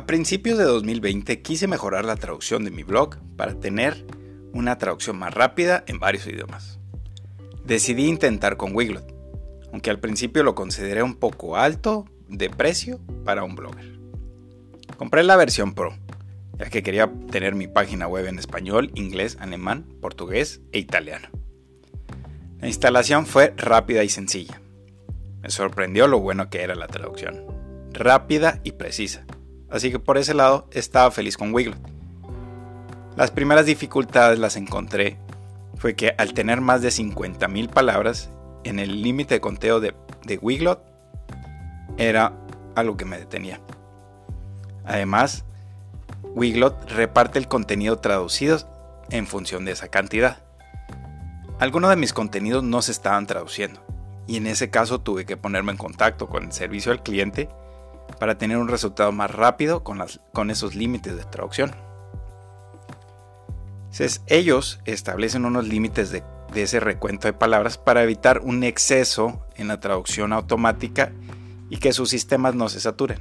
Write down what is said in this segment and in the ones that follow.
A principios de 2020 quise mejorar la traducción de mi blog para tener una traducción más rápida en varios idiomas. Decidí intentar con Wiglot, aunque al principio lo consideré un poco alto de precio para un blogger. Compré la versión Pro, ya que quería tener mi página web en español, inglés, alemán, portugués e italiano. La instalación fue rápida y sencilla. Me sorprendió lo bueno que era la traducción, rápida y precisa así que por ese lado estaba feliz con Wiglot. Las primeras dificultades las encontré fue que al tener más de 50.000 palabras en el límite de conteo de, de Wiglot era algo que me detenía. Además, Wiglot reparte el contenido traducido en función de esa cantidad. Algunos de mis contenidos no se estaban traduciendo y en ese caso tuve que ponerme en contacto con el servicio al cliente para tener un resultado más rápido con, esos límites de traducción. Ellos establecen unos límites de, de ese recuento de palabras para evitar un exceso en la traducción automática y que sus sistemas no se saturen.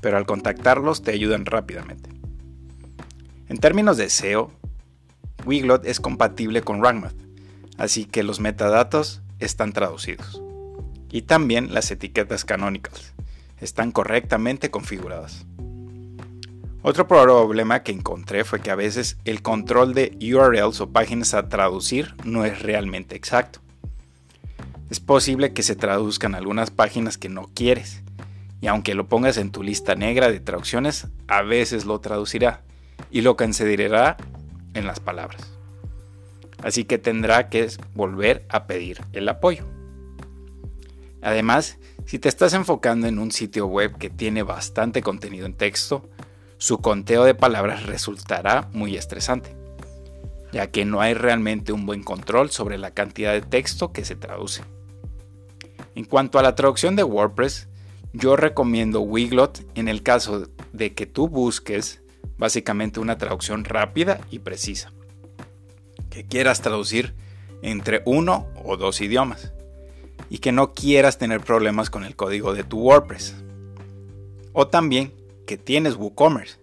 Pero al contactarlos te ayudan rápidamente. En términos de SEO, Wiglot es compatible con RankMath, así que los metadatos están traducidos. Y también las etiquetas canónicas, están correctamente configuradas. Otro problema que encontré fue que a veces el control de URLs o páginas a traducir no es realmente exacto. Es posible que se traduzcan algunas páginas que no quieres, y aunque lo pongas en tu lista negra de traducciones, a veces lo traducirá y lo considerará en las palabras. Así que tendrá que volver a pedir el apoyo. Además, si te estás enfocando en un sitio web que tiene bastante contenido en texto, su conteo de palabras resultará muy estresante, ya que no hay realmente un buen control sobre la cantidad de texto que se traduce. En cuanto a la traducción de WordPress, yo recomiendo Wiglot en el caso de que tú busques básicamente una traducción rápida y precisa, que quieras traducir entre uno o dos idiomas y que no quieras tener problemas con el código de tu WordPress. O también que tienes WooCommerce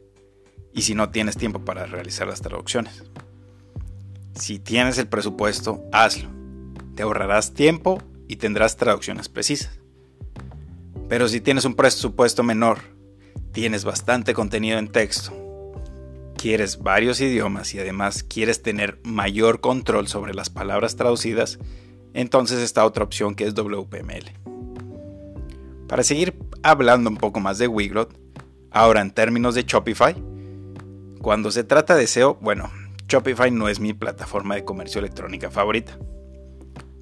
y si no tienes tiempo para realizar las traducciones. Si tienes el presupuesto, hazlo. Te ahorrarás tiempo y tendrás traducciones precisas. Pero si tienes un presupuesto menor, tienes bastante contenido en texto, quieres varios idiomas y además quieres tener mayor control sobre las palabras traducidas, entonces está otra opción que es WPML. Para seguir hablando un poco más de Wiglot, ahora en términos de Shopify, cuando se trata de SEO, bueno, Shopify no es mi plataforma de comercio electrónica favorita.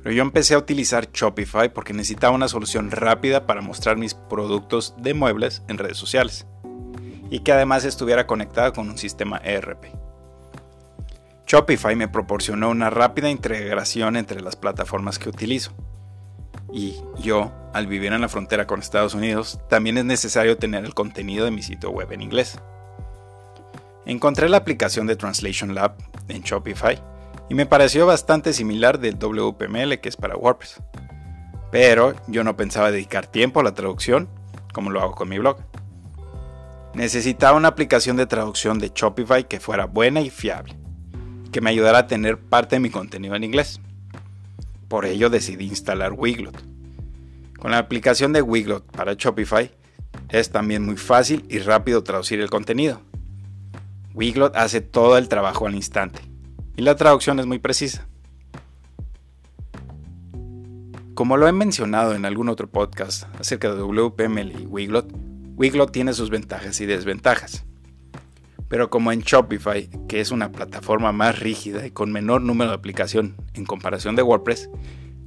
Pero yo empecé a utilizar Shopify porque necesitaba una solución rápida para mostrar mis productos de muebles en redes sociales y que además estuviera conectada con un sistema ERP. Shopify me proporcionó una rápida integración entre las plataformas que utilizo. Y yo, al vivir en la frontera con Estados Unidos, también es necesario tener el contenido de mi sitio web en inglés. Encontré la aplicación de Translation Lab en Shopify y me pareció bastante similar del WPML que es para WordPress. Pero yo no pensaba dedicar tiempo a la traducción como lo hago con mi blog. Necesitaba una aplicación de traducción de Shopify que fuera buena y fiable que me ayudara a tener parte de mi contenido en inglés. Por ello decidí instalar Wiglot. Con la aplicación de Wiglot para Shopify es también muy fácil y rápido traducir el contenido. Wiglot hace todo el trabajo al instante y la traducción es muy precisa. Como lo he mencionado en algún otro podcast acerca de WPML y Wiglot, Wiglot tiene sus ventajas y desventajas. Pero como en Shopify, que es una plataforma más rígida y con menor número de aplicación en comparación de WordPress,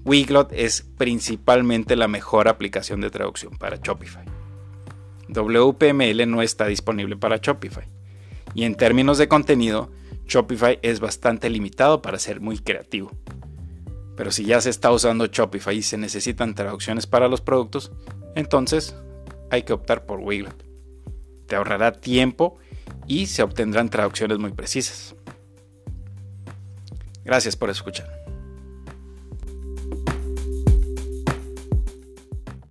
Wiglot es principalmente la mejor aplicación de traducción para Shopify. WPML no está disponible para Shopify. Y en términos de contenido, Shopify es bastante limitado para ser muy creativo. Pero si ya se está usando Shopify y se necesitan traducciones para los productos, entonces hay que optar por Wiglot. Te ahorrará tiempo y se obtendrán traducciones muy precisas. Gracias por escuchar.